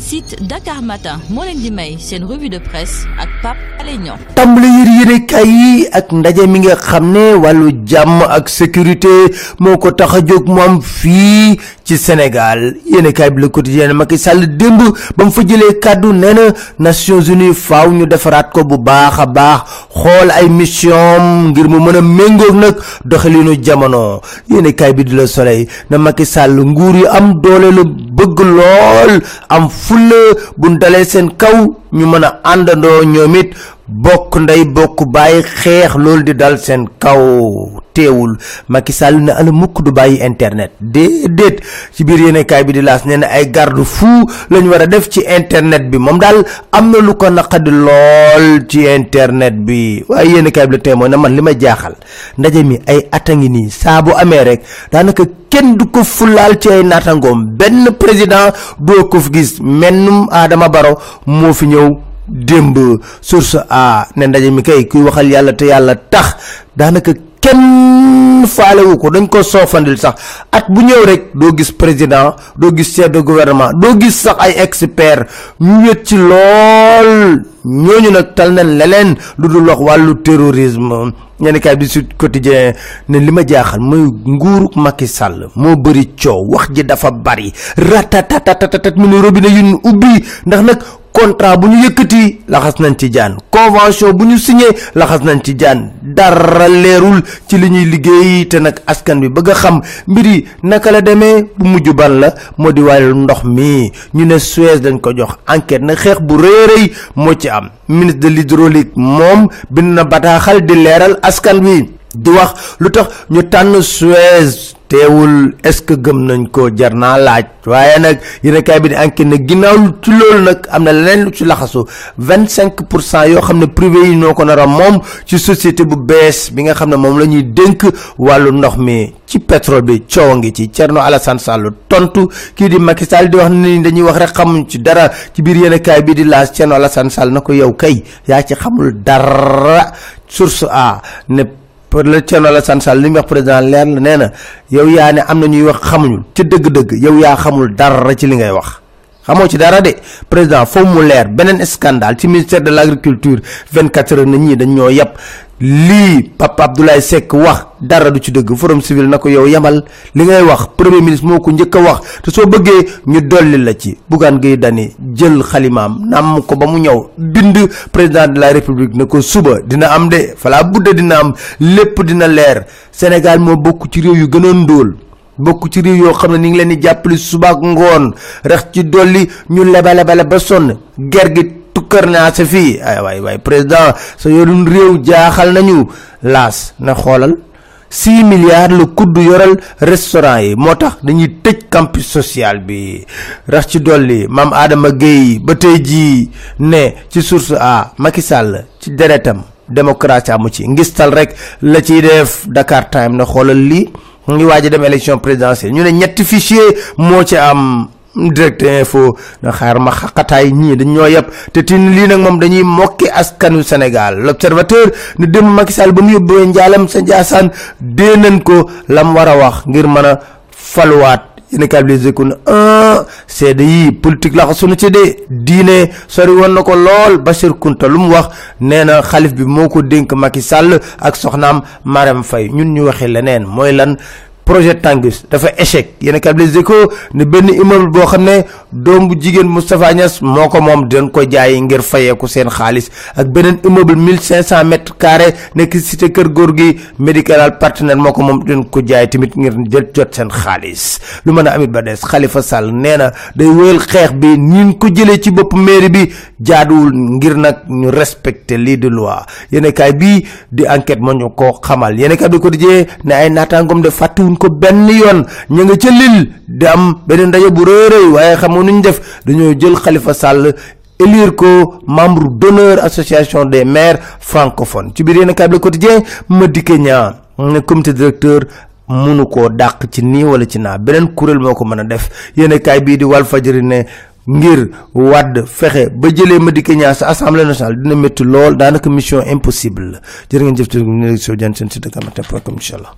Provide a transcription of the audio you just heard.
site Dakar Matin moo leen di may revue de presse ak Pape Alé Niang. Tàmbali yër yërekaay yi ak ndaje mi nga xam ak sécurité moo ko tax a ci Sénégal. Yéenekaay bi Le Quotidien Macky Sall démb ba mu fa jëlee kàddu nee na Nations Unies faaw ñu defaraat ko bu baax a baax. Xool ay mission ngir mu mën a méngoog nag doxalinu jamono. Yéenekaay bi di Le Soleil na Macky Sall nguur yu am doole la bëgg lool am fulla. Bu dalee seen kaw ñu mën a àndandoo ñoom it. Bokk ndey bokk bàyyi xeex loolu di dal seen kaw teewul. Macky Sall ne ala mukk du bàyyi internet. Déedéet. Ci biir yéenekaay bi di laas nee na ay garde fou lañ war def ci internet bi. Moom daal am na lu ko naqadi lool ci internet bi. Waaye yéenekaay bi la tey mooy na man li ma jaaxal. Ndaje mi ay ata ngi nii. Saa bu amee rek daanaka kenn du ko fulaal ci ay naatangoom benn président doo ko gis. Mennum Adama Baro moo fi ñëw démb. Source a ne ndaje mi kay kuy waxal yàlla te yàlla tax. Daanaka kenn faalewu ko dañ ko soofandil sax. At bu ñëw rek doo gis président doo gis chef de gouvernement doo gis sax ay expert. Ñu wét ci lool. Ñooñu nag tal nañ leneen lu dul wax wàllu terrorisme. Ñenn kaay bi Sud Quotidien ne li ma jaaxal mooy nguuru Macky Sall moo bëri coow wax ji dafa bari. Ratatatatat mu ne robinet yu ubbi ndax nag contrat bu ñu yëkkati laxas nañ ci jaan. Convention bu ñu signé laxas nañ ci jaan. Dara leerul ci li ñuy liggéey te nag askan bi bëgg a xam mbir yi naka la demee. Bu mujj ban la moo di ndox mi. Ñu ne Suez dañ ko jox enquête na xeex bu rëy moo ci am. Ministre de l'hydraulique moom bind na bataaxal di leeral askan wi di wax. Lu tax ñu tànn Suez teewul est-ce que gëm nañ ko? Jar naa laaj. Waaye nag yéen kaay bi di enquête ne ginnaaw ci loolu nag am na leneen lu ci laxasu. vingt cinq pour cent xam privé yi ñoo ko nar a moom ci société bu bees bi nga xam ne moom la ñuy dénk wàllu ndox mi. Ci pétrole bi coow ngi ci. Thierno Alassane Sall tontu. Kii di Macky Sall di wax ne dañuy wax rek xamuñ ci dara. Ci biir yéen kaay bi di laas Thierno Alassane Sall na yow kay yaa ci xamul dara. Source a ne pour le Thierno Alassane Sall li mu wax président leer la na yow yaa ne am na ñuy wax xamuñu ci dëgg-dëgg yow xamul dara ci li ngay wax xamoo ci dara de. Président foofu mu leer beneen scandale ci ministère de l' agriculture 24 heures na ñii dañ yàpp lii Papa Abdoulaye Seck wax dara du ci dëgg forum civil na ko yow yamal li ngay wax premier ministre moo ko njëkk wax. Te soo bëggee ñu dolli la ci. Bougane Gueye Dany jël xalimaam namm ko ba mu ñëw. Bind président de la république na ko suba dina am de falaa budda dina am lépp dina leer. Sénégal moo bokk ci réew yu gën a ndóol bokk ci réew yoo xam ne ni ngi leen di suba ak ngoon. Rex ci dolli ñu lebalebale ba sonn. Ger gi tukkar naa sa fii. Ay waay waay président sa yorun réew jaaxal nañu. Laas na xoolal. Six milliards la kudd yoral restaurant yi. Moo tax dañuy tëj campus social bi. Rax ci dolli maam Adama Gueye ba tey jii ne ci source a Macky Sall ci deretam. Démocratie amu ci. Ngistal rek la ciy def Dakar Time na xoolal lii mu ngi waaj dem élection présidentielle. Ñu ne ñetti fichier moo ci am direct info. Na xaar ma xaqataay ñii dañ ñoo yëpp te tin lii nag moom dañuy mokki askanu Sénégal. L'observateur ne dem Macky Sall ba mu yóbbee njaalam sa nañ ko lam war a wax ngir mën a faluwaat yéen câblise ko ne un seede yi politique la ko sunu ci de diine sori woon na ko lool Bachir Kounta lu mu wax nee na xalif bi moo ko dénk Macky Sall ak soxnaam Marème Faye. Ñun ñu waxee leneen mooy lan projet Tanguy dafa échec. Yéen câblise ko ne benn immeuble boo xam ne doom bu jigéen Moustapha Niass moo ko moom dañ ko jaay ngir fayeeku seen xaalis. Ak beneen immeuble mille cinq cent mètres carrés nekk cité kër góor gi médical partenaire moo ko moom dañ ko jaay tamit ngir jël jot seen xaalis. Lu mën a amit ba des Khalifa Sall nee na day wéyal xeex bi ñin ko jëlee ci bopp mairie bi jaaduwul ngir nag ñu respecter lii de loi. Yéen kaay bii di enquête moo ñu ko xamal. Yéen kaay bi ko dijee ne ay naataangoom de fàttewuñ ko benn yoon. Ñu nga ca lil di am beneen ndaje bu rëy waaye xam nga nuñ def? Dañoo jël Khalifa Sall élire ko membre d'honneur association des maires francophones. Ci biir yéen câble quotidien ma dikke ñaa ne comité directeur munu koo dàq ci nii wala ci naa. Beneen kuréel moo ko def. Yéen kaay bii di Walf Fadjri ne ngir wàdd fexe ba jëlee Madické Niang sa assemblée nationale dina métti lool. Daanaka mission impossible jërë ngeen jëf ci soo jan seen site Matin